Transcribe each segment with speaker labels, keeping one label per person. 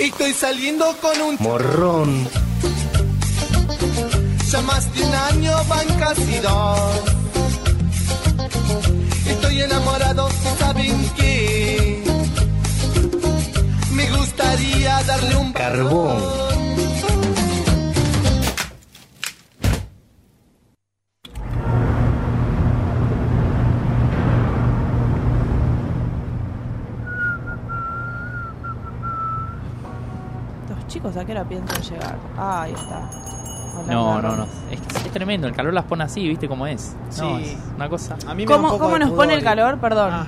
Speaker 1: Estoy saliendo con un
Speaker 2: Morrón.
Speaker 1: ya más de un año van casi dos. Estoy enamorado, ¿saben qué? Me gustaría darle un
Speaker 2: Carbón.
Speaker 3: Chicos, ¿a qué hora piensan llegar? Ah, ahí está.
Speaker 4: No, no, no. Es, es tremendo. El calor las pone así, ¿viste cómo es? No,
Speaker 5: Sí.
Speaker 4: es una cosa.
Speaker 5: A mí me da un
Speaker 3: ¿Cómo,
Speaker 5: poco
Speaker 3: cómo
Speaker 5: de
Speaker 3: nos pone el calor? Perdón.
Speaker 5: Ah,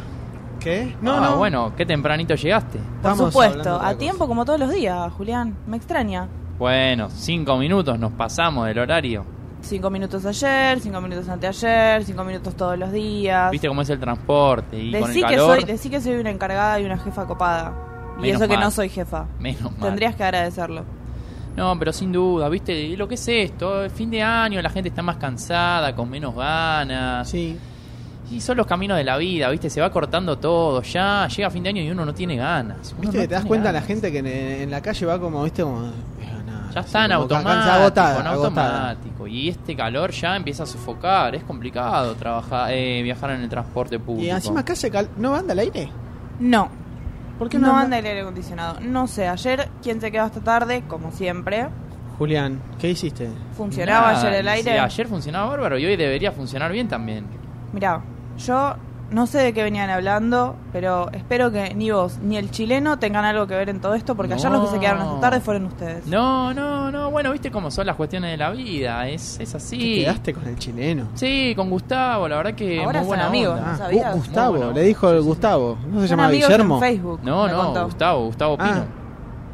Speaker 5: ¿Qué? No,
Speaker 4: Ah,
Speaker 5: no.
Speaker 4: bueno, qué tempranito llegaste.
Speaker 3: Por supuesto, a tiempo como todos los días, Julián. Me extraña.
Speaker 4: Bueno, cinco minutos nos pasamos del horario.
Speaker 3: Cinco minutos ayer, cinco minutos anteayer, cinco minutos todos los días.
Speaker 4: ¿Viste cómo es el transporte? Y con el
Speaker 3: Decí que,
Speaker 4: calor,
Speaker 3: soy, decí que soy una encargada y una jefa copada. Y
Speaker 4: Menos
Speaker 3: eso que no soy jefa.
Speaker 4: menos mal.
Speaker 3: Tendrías que agradecerlo.
Speaker 4: No, pero sin duda, ¿viste? Y Lo que es esto, el fin de año, la gente está más cansada, con menos ganas.
Speaker 5: Sí.
Speaker 4: Y son los caminos de la vida, ¿viste? Se va cortando todo. Ya llega fin de año y uno no tiene ganas. Uno
Speaker 5: Viste
Speaker 4: no
Speaker 5: te das cuenta la gente que en, en la calle va como, viste, como. eh,
Speaker 4: Ya
Speaker 5: así
Speaker 4: está en
Speaker 5: como
Speaker 4: automático,
Speaker 5: agotada,
Speaker 4: en
Speaker 5: agotada.
Speaker 4: automático. Y este calor ya empieza a sofocar. Es complicado trabajar, eh, viajar en el transporte público.
Speaker 5: Y encima acá se cal... ¿No anda el aire?
Speaker 3: No.
Speaker 5: ¿Por qué
Speaker 3: no,
Speaker 5: no,
Speaker 3: anda el aire acondicionado. No sé, ayer, ¿quién se quedó hasta tarde? Como siempre.
Speaker 5: Julián, ¿qué hiciste?
Speaker 3: ¿Funcionaba
Speaker 4: Nada,
Speaker 3: ayer el aire?
Speaker 4: sí, ayer funcionaba bárbaro y hoy debería funcionar bien también.
Speaker 3: Mirá, yo no sé de qué venían hablando, pero espero que ni vos ni el chileno tengan algo que ver en todo esto, porque ayer los que se quedaron hasta tarde fueron ustedes.
Speaker 4: No, no, no. Bueno, viste cómo son las cuestiones de la vida. Es, es
Speaker 5: ¿Te
Speaker 4: así.
Speaker 5: quedaste con el chileno?
Speaker 4: Sí, con Gustavo, la verdad que
Speaker 3: Ahora
Speaker 4: muy
Speaker 3: son
Speaker 4: buena
Speaker 3: amigos,
Speaker 4: onda.
Speaker 3: ¿no
Speaker 5: Ah,
Speaker 3: sabías?
Speaker 5: Gu- Gustavo,
Speaker 4: bueno.
Speaker 5: le dijo el Gustavo. ¿No se
Speaker 3: Son
Speaker 5: llama Guillermo?
Speaker 3: en Facebook.
Speaker 4: No, no,
Speaker 3: contó.
Speaker 4: Gustavo, Gustavo Pino.
Speaker 5: Ah,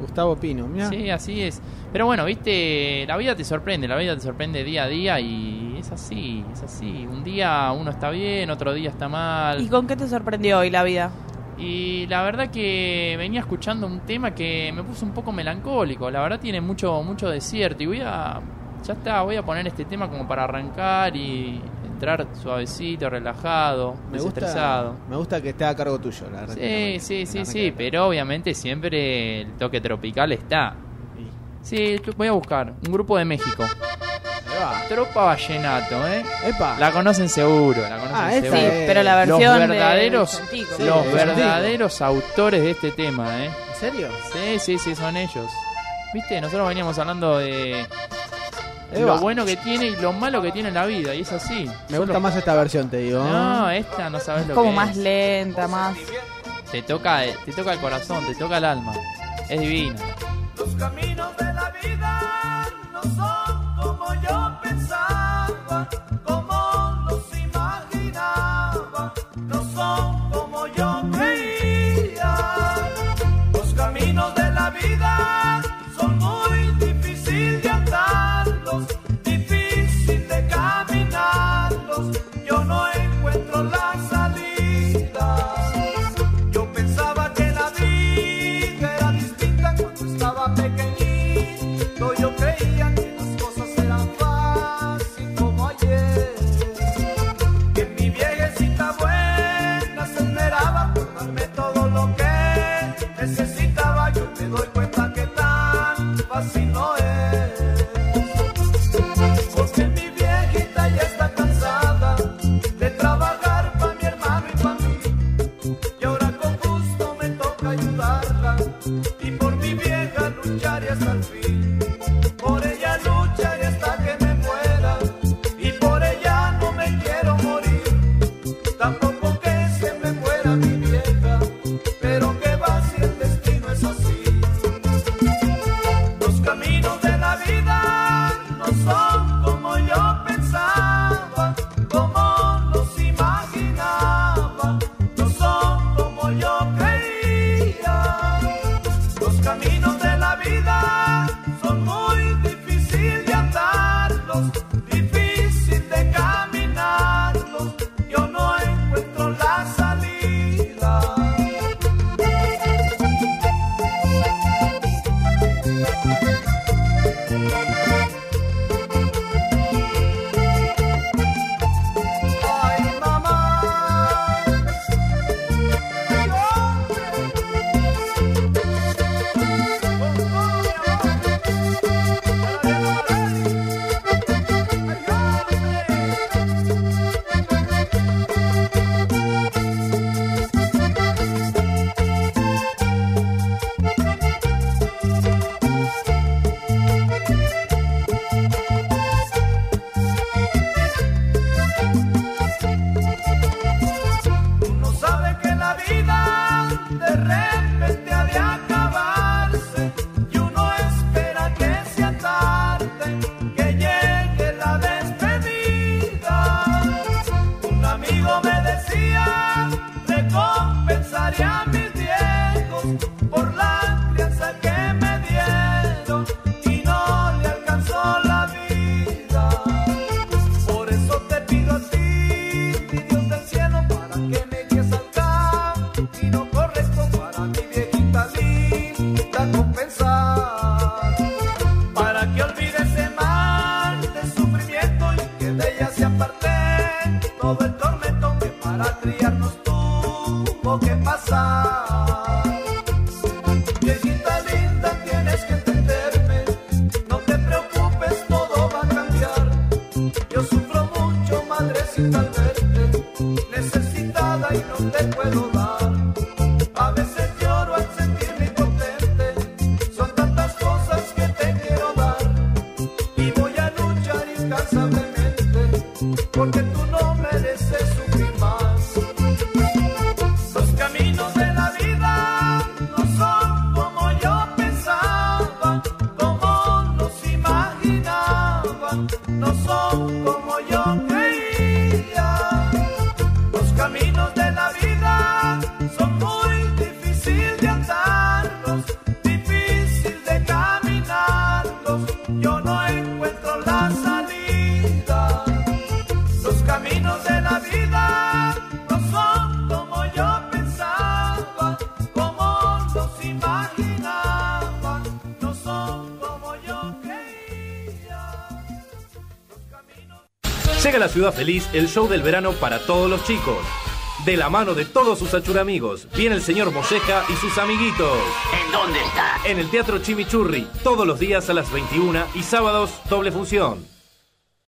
Speaker 5: Gustavo Pino, mira.
Speaker 4: Sí, así es. Pero bueno, viste, la vida te sorprende, la vida te sorprende día a día y es así, es así. Un día uno está bien, otro día está mal.
Speaker 3: ¿Y con qué te sorprendió hoy la vida?
Speaker 4: Y la verdad que venía escuchando un tema que me puso un poco melancólico. La verdad tiene mucho mucho desierto y voy a ya está, voy a poner este tema como para arrancar y entrar suavecito, relajado,
Speaker 5: Me gusta,
Speaker 4: desestresado.
Speaker 5: me gusta que esté a cargo tuyo, la verdad.
Speaker 4: Sí, sí, sí, sí, pero obviamente siempre el toque tropical está. Sí, voy a buscar un grupo de México.
Speaker 5: Va.
Speaker 4: Tropa Vallenato, ¿eh?
Speaker 5: Epa.
Speaker 4: La conocen seguro, la conocen
Speaker 5: Ah,
Speaker 4: seguro.
Speaker 3: Sí, pero la
Speaker 4: Los
Speaker 3: versión de
Speaker 4: verdaderos.
Speaker 5: Sí,
Speaker 4: los
Speaker 5: de
Speaker 4: verdaderos autores de este tema, ¿eh?
Speaker 5: ¿En serio?
Speaker 4: Sí, sí, sí, son ellos. ¿Viste? Nosotros veníamos hablando de
Speaker 5: Eva.
Speaker 4: lo bueno que tiene y lo malo que tiene la vida, y es así.
Speaker 5: Me gusta
Speaker 4: los-
Speaker 5: más esta versión, te digo.
Speaker 4: No, esta no sabes lo
Speaker 3: Como
Speaker 4: que
Speaker 3: más
Speaker 4: es.
Speaker 3: lenta, más...
Speaker 4: Te toca, te toca el corazón, te toca el alma. Es divina.
Speaker 6: Los caminos de la vida no son no es. Porque mi viejita ya está cansada de trabajar para mi hermano y para mí. Y ahora con gusto me toca ayudarla y por mi vieja lucharé hasta el fin. Los de repente. a criarnos tuvo que pasar. caminos de la vida no son como yo pensaba, como los imaginaba, no son como yo creía. Los caminos...
Speaker 2: Llega la ciudad feliz, el show del verano para todos los chicos. De la mano de todos sus achuramigos, viene el señor Moseja y sus amiguitos.
Speaker 7: ¿En dónde está?
Speaker 2: En el Teatro Chimichurri, todos los días a las 21 y sábados doble función.